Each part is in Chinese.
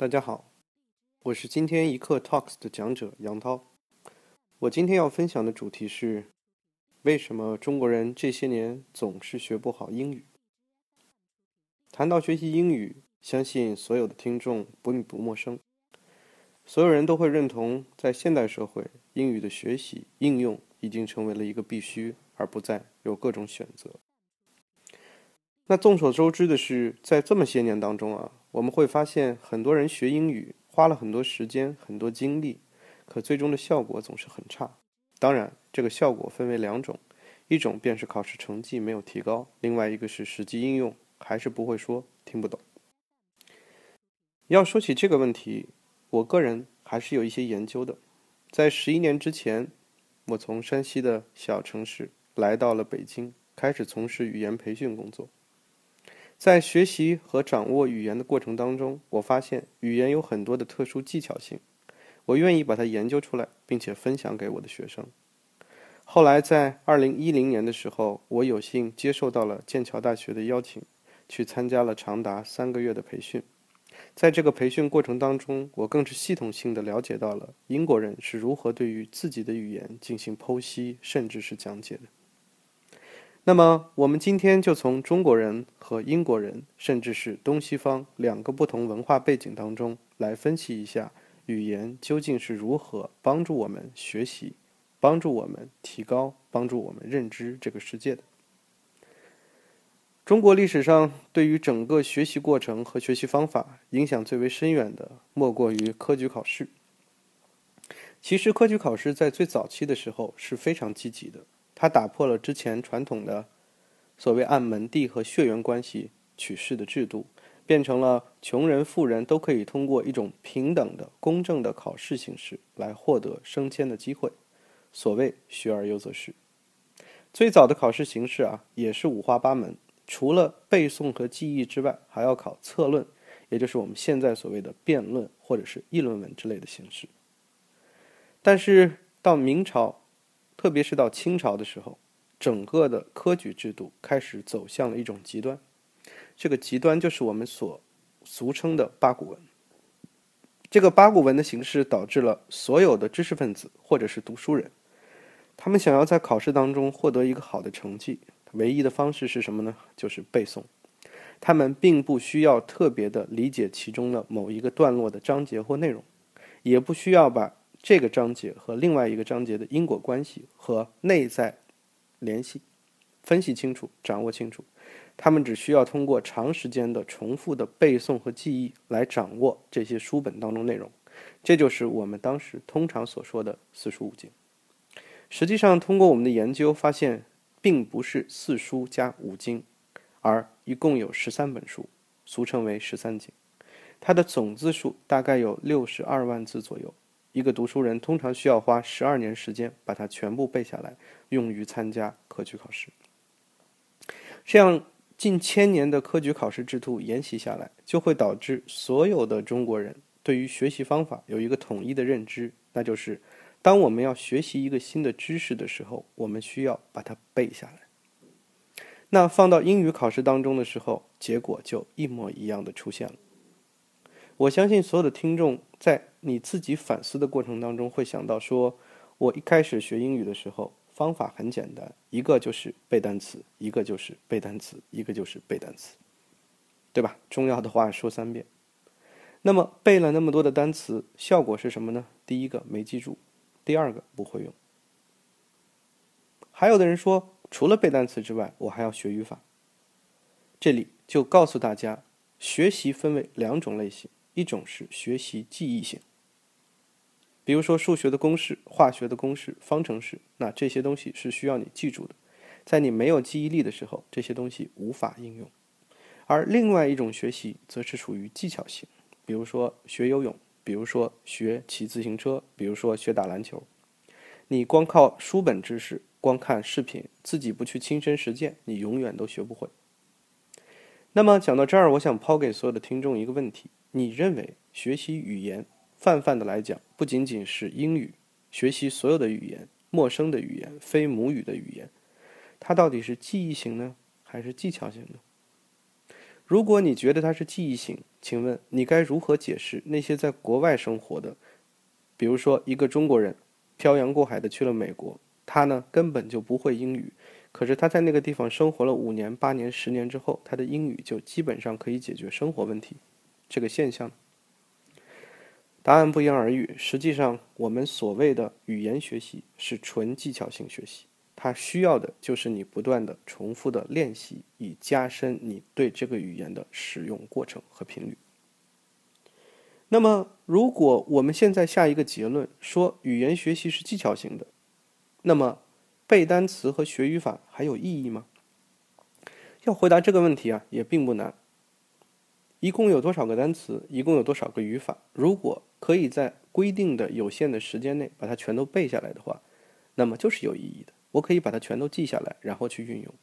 大家好，我是今天一课 Talks 的讲者杨涛。我今天要分享的主题是：为什么中国人这些年总是学不好英语？谈到学习英语，相信所有的听众不不陌生。所有人都会认同，在现代社会，英语的学习应用已经成为了一个必须，而不再有各种选择。那众所周知的是，在这么些年当中啊。我们会发现，很多人学英语花了很多时间、很多精力，可最终的效果总是很差。当然，这个效果分为两种，一种便是考试成绩没有提高，另外一个是实际应用还是不会说、听不懂。要说起这个问题，我个人还是有一些研究的。在十一年之前，我从山西的小城市来到了北京，开始从事语言培训工作。在学习和掌握语言的过程当中，我发现语言有很多的特殊技巧性，我愿意把它研究出来，并且分享给我的学生。后来在二零一零年的时候，我有幸接受到了剑桥大学的邀请，去参加了长达三个月的培训。在这个培训过程当中，我更是系统性的了解到了英国人是如何对于自己的语言进行剖析，甚至是讲解的。那么，我们今天就从中国人和英国人，甚至是东西方两个不同文化背景当中来分析一下语言究竟是如何帮助我们学习、帮助我们提高、帮助我们认知这个世界的。中国历史上对于整个学习过程和学习方法影响最为深远的，莫过于科举考试。其实，科举考试在最早期的时候是非常积极的。它打破了之前传统的所谓按门第和血缘关系取士的制度，变成了穷人、富人都可以通过一种平等的、公正的考试形式来获得升迁的机会。所谓“学而优则仕”。最早的考试形式啊，也是五花八门，除了背诵和记忆之外，还要考策论，也就是我们现在所谓的辩论或者是议论文之类的形式。但是到明朝。特别是到清朝的时候，整个的科举制度开始走向了一种极端，这个极端就是我们所俗称的八股文。这个八股文的形式导致了所有的知识分子或者是读书人，他们想要在考试当中获得一个好的成绩，唯一的方式是什么呢？就是背诵。他们并不需要特别的理解其中的某一个段落的章节或内容，也不需要把。这个章节和另外一个章节的因果关系和内在联系分析清楚、掌握清楚，他们只需要通过长时间的重复的背诵和记忆来掌握这些书本当中内容。这就是我们当时通常所说的四书五经。实际上，通过我们的研究发现，并不是四书加五经，而一共有十三本书，俗称为十三经。它的总字数大概有六十二万字左右。一个读书人通常需要花十二年时间把它全部背下来，用于参加科举考试。这样近千年的科举考试制度沿袭下来，就会导致所有的中国人对于学习方法有一个统一的认知，那就是当我们要学习一个新的知识的时候，我们需要把它背下来。那放到英语考试当中的时候，结果就一模一样的出现了。我相信所有的听众在你自己反思的过程当中，会想到说，我一开始学英语的时候，方法很简单，一个就是背单词，一个就是背单词，一个就是背单词，对吧？重要的话说三遍。那么背了那么多的单词，效果是什么呢？第一个没记住，第二个不会用。还有的人说，除了背单词之外，我还要学语法。这里就告诉大家，学习分为两种类型。一种是学习记忆性，比如说数学的公式、化学的公式、方程式，那这些东西是需要你记住的。在你没有记忆力的时候，这些东西无法应用。而另外一种学习则是属于技巧性，比如说学游泳，比如说学骑自行车，比如说学打篮球。你光靠书本知识、光看视频，自己不去亲身实践，你永远都学不会。那么讲到这儿，我想抛给所有的听众一个问题。你认为学习语言，泛泛的来讲，不仅仅是英语，学习所有的语言，陌生的语言，非母语的语言，它到底是记忆型呢，还是技巧型呢？如果你觉得它是记忆型，请问你该如何解释那些在国外生活的，比如说一个中国人漂洋过海的去了美国，他呢根本就不会英语，可是他在那个地方生活了五年、八年、十年之后，他的英语就基本上可以解决生活问题，这个现象？答案不言而喻。实际上，我们所谓的语言学习是纯技巧性学习。它需要的就是你不断的重复的练习，以加深你对这个语言的使用过程和频率。那么，如果我们现在下一个结论说语言学习是技巧型的，那么背单词和学语法还有意义吗？要回答这个问题啊，也并不难。一共有多少个单词？一共有多少个语法？如果可以在规定的有限的时间内把它全都背下来的话，那么就是有意义的。我可以把它全都记下来，然后去运用。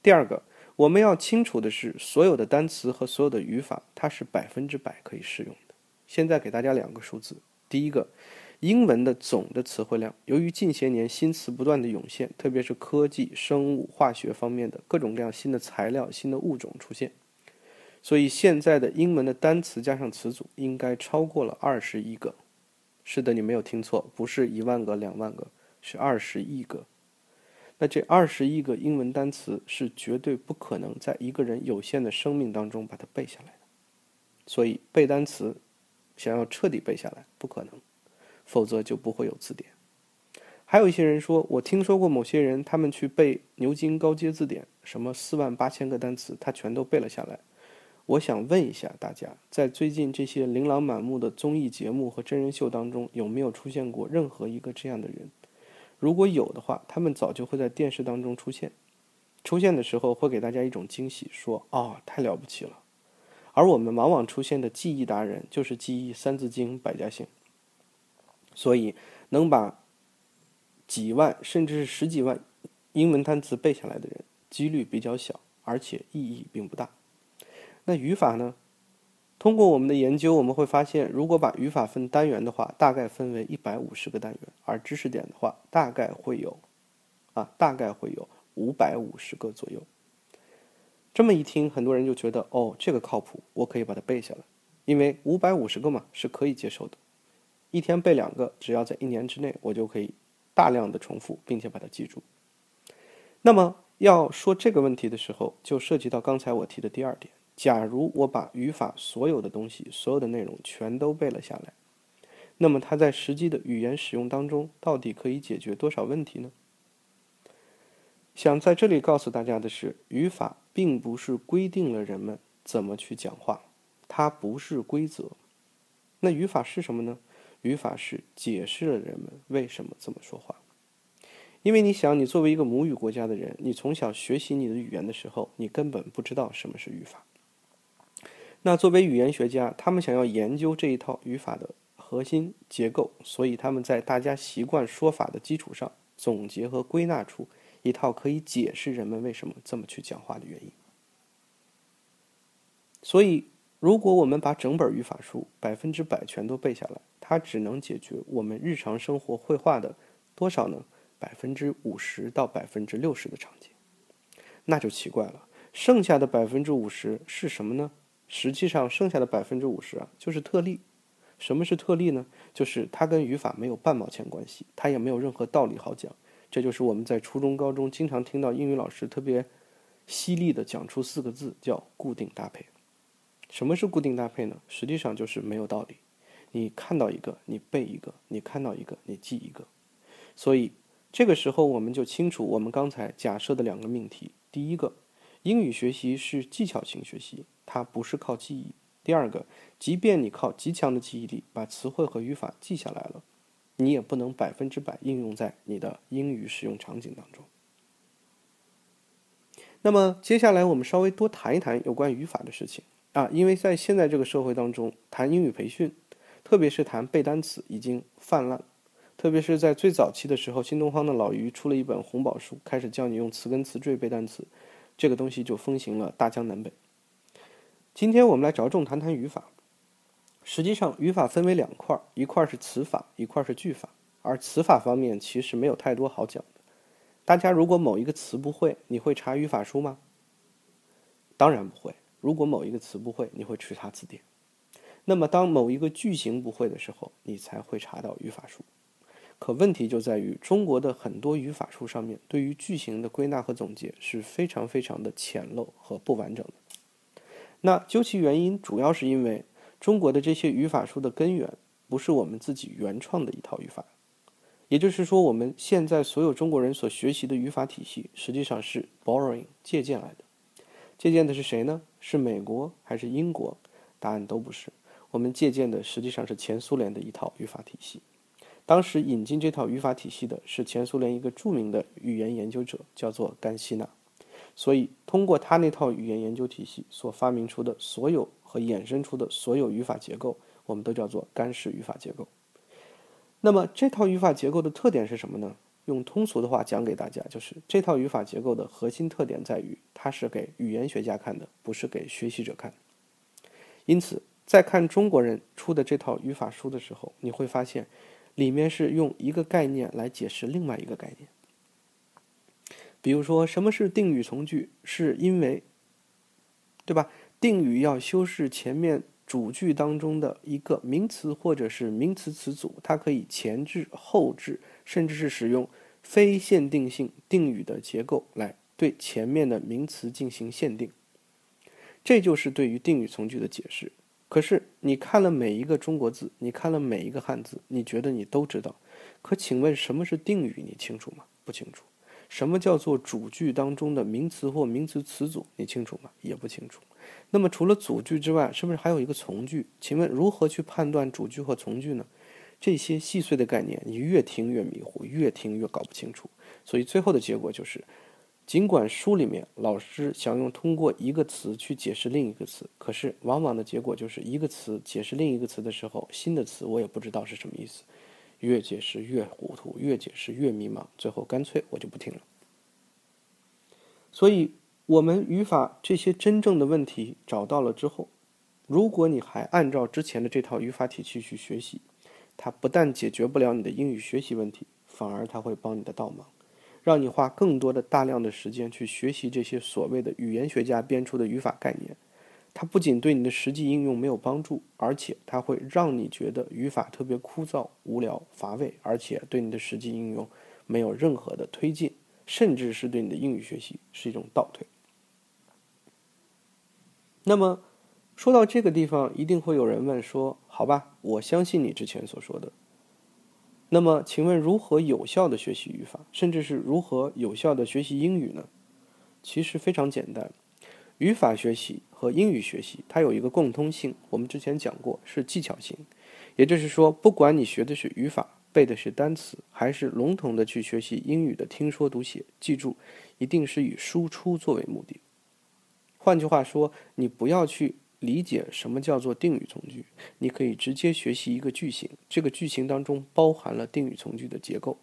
第二个，我们要清楚的是，所有的单词和所有的语法，它是百分之百可以适用的。现在给大家两个数字：第一个，英文的总的词汇量，由于近些年新词不断的涌现，特别是科技、生物、化学方面的各种各样新的材料、新的物种出现，所以现在的英文的单词加上词组应该超过了二十亿个。是的，你没有听错，不是一万个、两万个。是二十亿个，那这二十亿个英文单词是绝对不可能在一个人有限的生命当中把它背下来的，所以背单词，想要彻底背下来不可能，否则就不会有字典。还有一些人说，我听说过某些人他们去背牛津高阶字典，什么四万八千个单词，他全都背了下来。我想问一下大家，在最近这些琳琅满目的综艺节目和真人秀当中，有没有出现过任何一个这样的人？如果有的话，他们早就会在电视当中出现，出现的时候会给大家一种惊喜，说：“哦，太了不起了。”而我们往往出现的记忆达人，就是记忆《三字经》《百家姓》，所以能把几万甚至是十几万英文单词背下来的人，几率比较小，而且意义并不大。那语法呢？通过我们的研究，我们会发现，如果把语法分单元的话，大概分为一百五十个单元；而知识点的话，大概会有，啊，大概会有五百五十个左右。这么一听，很多人就觉得，哦，这个靠谱，我可以把它背下来，因为五百五十个嘛是可以接受的。一天背两个，只要在一年之内，我就可以大量的重复，并且把它记住。那么要说这个问题的时候，就涉及到刚才我提的第二点。假如我把语法所有的东西、所有的内容全都背了下来，那么它在实际的语言使用当中，到底可以解决多少问题呢？想在这里告诉大家的是，语法并不是规定了人们怎么去讲话，它不是规则。那语法是什么呢？语法是解释了人们为什么这么说话。因为你想，你作为一个母语国家的人，你从小学习你的语言的时候，你根本不知道什么是语法。那作为语言学家，他们想要研究这一套语法的核心结构，所以他们在大家习惯说法的基础上，总结和归纳出一套可以解释人们为什么这么去讲话的原因。所以，如果我们把整本语法书百分之百全都背下来，它只能解决我们日常生活绘画的多少呢？百分之五十到百分之六十的场景，那就奇怪了。剩下的百分之五十是什么呢？实际上，剩下的百分之五十啊，就是特例。什么是特例呢？就是它跟语法没有半毛钱关系，它也没有任何道理好讲。这就是我们在初中、高中经常听到英语老师特别犀利的讲出四个字，叫固定搭配。什么是固定搭配呢？实际上就是没有道理。你看到一个，你背一个；你看到一个，你记一个。所以这个时候，我们就清楚我们刚才假设的两个命题：第一个，英语学习是技巧型学习。它不是靠记忆。第二个，即便你靠极强的记忆力把词汇和语法记下来了，你也不能百分之百应用在你的英语使用场景当中。那么接下来我们稍微多谈一谈有关语法的事情啊，因为在现在这个社会当中，谈英语培训，特别是谈背单词已经泛滥，特别是在最早期的时候，新东方的老于出了一本红宝书，开始教你用词根词缀背单词，这个东西就风行了大江南北。今天我们来着重谈谈语法。实际上，语法分为两块儿，一块是词法，一块是句法。而词法方面其实没有太多好讲的。大家如果某一个词不会，你会查语法书吗？当然不会。如果某一个词不会，你会去查字典。那么当某一个句型不会的时候，你才会查到语法书。可问题就在于，中国的很多语法书上面对于句型的归纳和总结是非常非常的浅陋和不完整的。那究其原因，主要是因为中国的这些语法书的根源不是我们自己原创的一套语法，也就是说，我们现在所有中国人所学习的语法体系实际上是 borrowing 借鉴来的。借鉴的是谁呢？是美国还是英国？答案都不是。我们借鉴的实际上是前苏联的一套语法体系。当时引进这套语法体系的是前苏联一个著名的语言研究者，叫做甘希纳。所以，通过他那套语言研究体系所发明出的所有和衍生出的所有语法结构，我们都叫做干式语法结构。那么，这套语法结构的特点是什么呢？用通俗的话讲给大家，就是这套语法结构的核心特点在于，它是给语言学家看的，不是给学习者看。因此，在看中国人出的这套语法书的时候，你会发现。里面是用一个概念来解释另外一个概念，比如说什么是定语从句，是因为，对吧？定语要修饰前面主句当中的一个名词或者是名词词组，它可以前置、后置，甚至是使用非限定性定语的结构来对前面的名词进行限定，这就是对于定语从句的解释。可是你看了每一个中国字，你看了每一个汉字，你觉得你都知道。可请问什么是定语？你清楚吗？不清楚。什么叫做主句当中的名词或名词词组？你清楚吗？也不清楚。那么除了主句之外，是不是还有一个从句？请问如何去判断主句和从句呢？这些细碎的概念，你越听越迷糊，越听越搞不清楚。所以最后的结果就是。尽管书里面老师想用通过一个词去解释另一个词，可是往往的结果就是一个词解释另一个词的时候，新的词我也不知道是什么意思，越解释越糊涂，越解释越迷茫，最后干脆我就不听了。所以，我们语法这些真正的问题找到了之后，如果你还按照之前的这套语法体系去学习，它不但解决不了你的英语学习问题，反而它会帮你的倒忙。让你花更多的大量的时间去学习这些所谓的语言学家编出的语法概念，它不仅对你的实际应用没有帮助，而且它会让你觉得语法特别枯燥、无聊、乏味，而且对你的实际应用没有任何的推进，甚至是对你的英语学习是一种倒退。那么，说到这个地方，一定会有人问说：“好吧，我相信你之前所说的。”那么，请问如何有效的学习语法，甚至是如何有效的学习英语呢？其实非常简单，语法学习和英语学习它有一个共通性，我们之前讲过是技巧性，也就是说，不管你学的是语法，背的是单词，还是笼统的去学习英语的听说读写，记住，一定是以输出作为目的。换句话说，你不要去。理解什么叫做定语从句，你可以直接学习一个句型，这个句型当中包含了定语从句的结构。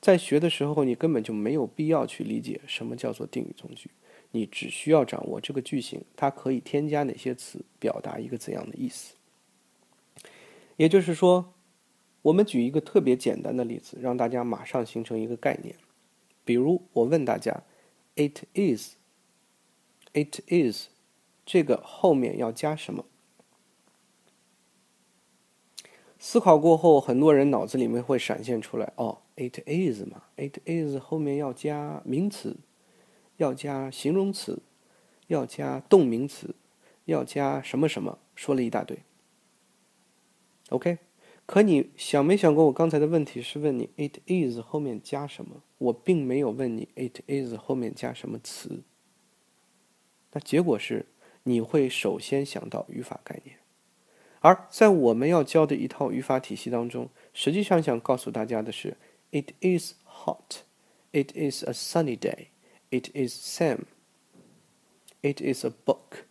在学的时候，你根本就没有必要去理解什么叫做定语从句，你只需要掌握这个句型，它可以添加哪些词，表达一个怎样的意思。也就是说，我们举一个特别简单的例子，让大家马上形成一个概念。比如，我问大家：“It is, it is。”这个后面要加什么？思考过后，很多人脑子里面会闪现出来：哦，it is 嘛，it is 后面要加名词，要加形容词，要加动名词，要加什么什么，说了一大堆。OK，可你想没想过，我刚才的问题是问你 it is 后面加什么？我并没有问你 it is 后面加什么词。那结果是。你会首先想到语法概念，而在我们要教的一套语法体系当中，实际上想告诉大家的是：It is hot, it is a sunny day, it is Sam, it is a book。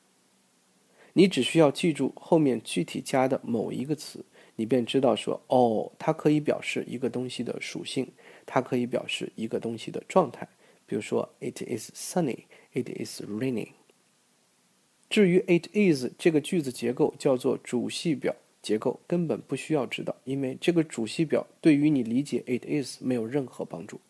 你只需要记住后面具体加的某一个词，你便知道说，哦，它可以表示一个东西的属性，它可以表示一个东西的状态。比如说，It is sunny, it is raining。至于 it is 这个句子结构叫做主系表结构，根本不需要知道，因为这个主系表对于你理解 it is 没有任何帮助。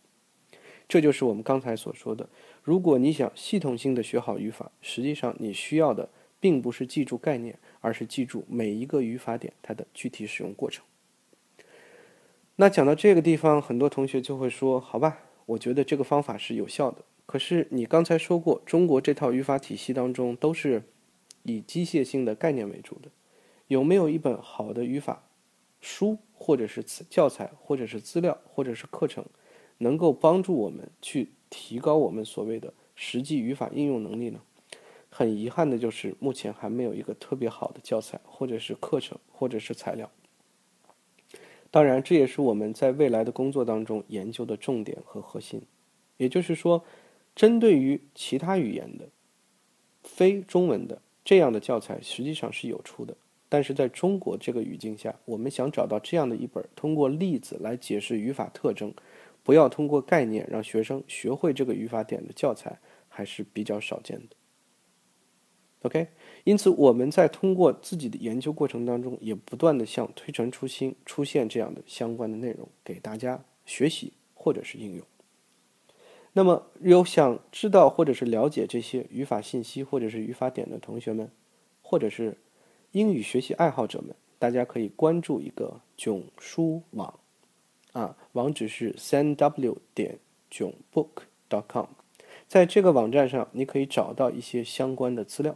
这就是我们刚才所说的，如果你想系统性的学好语法，实际上你需要的并不是记住概念，而是记住每一个语法点它的具体使用过程。那讲到这个地方，很多同学就会说：“好吧，我觉得这个方法是有效的。可是你刚才说过，中国这套语法体系当中都是以机械性的概念为主的，有没有一本好的语法书，或者是教材，或者是资料，或者是课程，能够帮助我们去提高我们所谓的实际语法应用能力呢？”很遗憾的就是，目前还没有一个特别好的教材，或者是课程，或者是材料。当然，这也是我们在未来的工作当中研究的重点和核心。也就是说，针对于其他语言的、非中文的这样的教材，实际上是有出的。但是在中国这个语境下，我们想找到这样的一本通过例子来解释语法特征，不要通过概念让学生学会这个语法点的教材，还是比较少见的。OK，因此我们在通过自己的研究过程当中，也不断的向推陈出新，出现这样的相关的内容给大家学习或者是应用。那么有想知道或者是了解这些语法信息或者是语法点的同学们，或者是英语学习爱好者们，大家可以关注一个囧书网，啊，网址是三 w 点囧 book dot com 在这个网站上你可以找到一些相关的资料。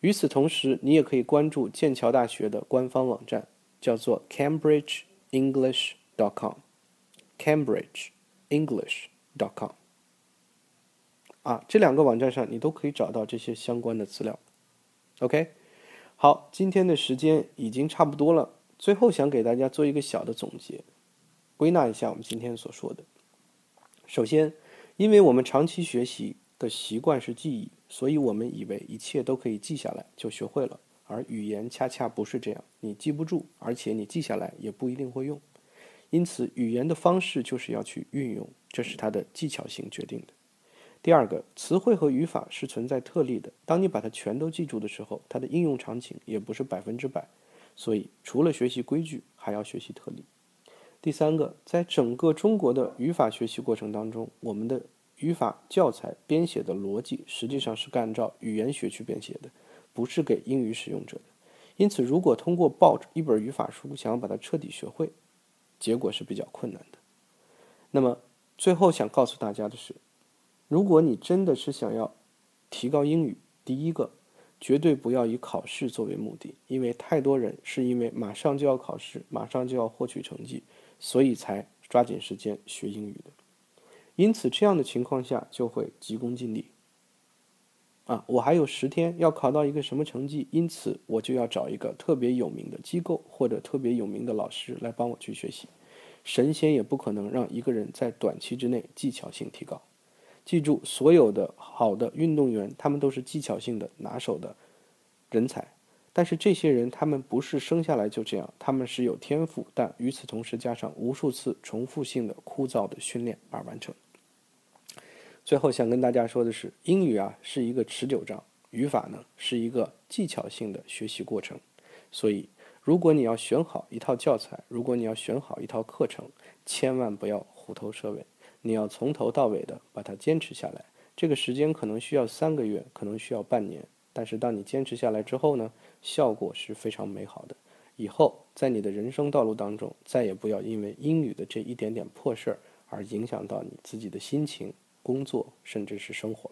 与此同时，你也可以关注剑桥大学的官方网站，叫做 CambridgeEnglish.com。啊，这两个网站上你都可以找到这些相关的资料。OK，好，今天的时间已经差不多了，最后想给大家做一个小的总结，归纳一下我们今天所说的。首先，因为我们长期学习的习惯是记忆。所以我们以为一切都可以记下来就学会了，而语言恰恰不是这样，你记不住，而且你记下来也不一定会用。因此，语言的方式就是要去运用，这是它的技巧性决定的。第二个，词汇和语法是存在特例的，当你把它全都记住的时候，它的应用场景也不是百分之百。所以，除了学习规矩，还要学习特例。第三个，在整个中国的语法学习过程当中，我们的。语法教材编写的逻辑实际上是按照语言学去编写的，不是给英语使用者的。因此，如果通过抱着一本语法书想要把它彻底学会，结果是比较困难的。那么，最后想告诉大家的是，如果你真的是想要提高英语，第一个，绝对不要以考试作为目的，因为太多人是因为马上就要考试，马上就要获取成绩，所以才抓紧时间学英语的。因此，这样的情况下就会急功近利。啊，我还有十天要考到一个什么成绩，因此我就要找一个特别有名的机构或者特别有名的老师来帮我去学习。神仙也不可能让一个人在短期之内技巧性提高。记住，所有的好的运动员，他们都是技巧性的拿手的人才。但是这些人，他们不是生下来就这样，他们是有天赋，但与此同时加上无数次重复性的枯燥的训练而完成。最后想跟大家说的是，英语啊是一个持久战，语法呢是一个技巧性的学习过程。所以，如果你要选好一套教材，如果你要选好一套课程，千万不要虎头蛇尾，你要从头到尾的把它坚持下来。这个时间可能需要三个月，可能需要半年，但是当你坚持下来之后呢，效果是非常美好的。以后在你的人生道路当中，再也不要因为英语的这一点点破事儿而影响到你自己的心情。工作甚至是生活。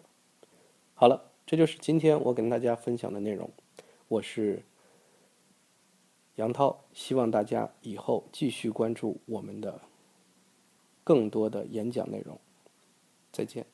好了，这就是今天我跟大家分享的内容。我是杨涛，希望大家以后继续关注我们的更多的演讲内容。再见。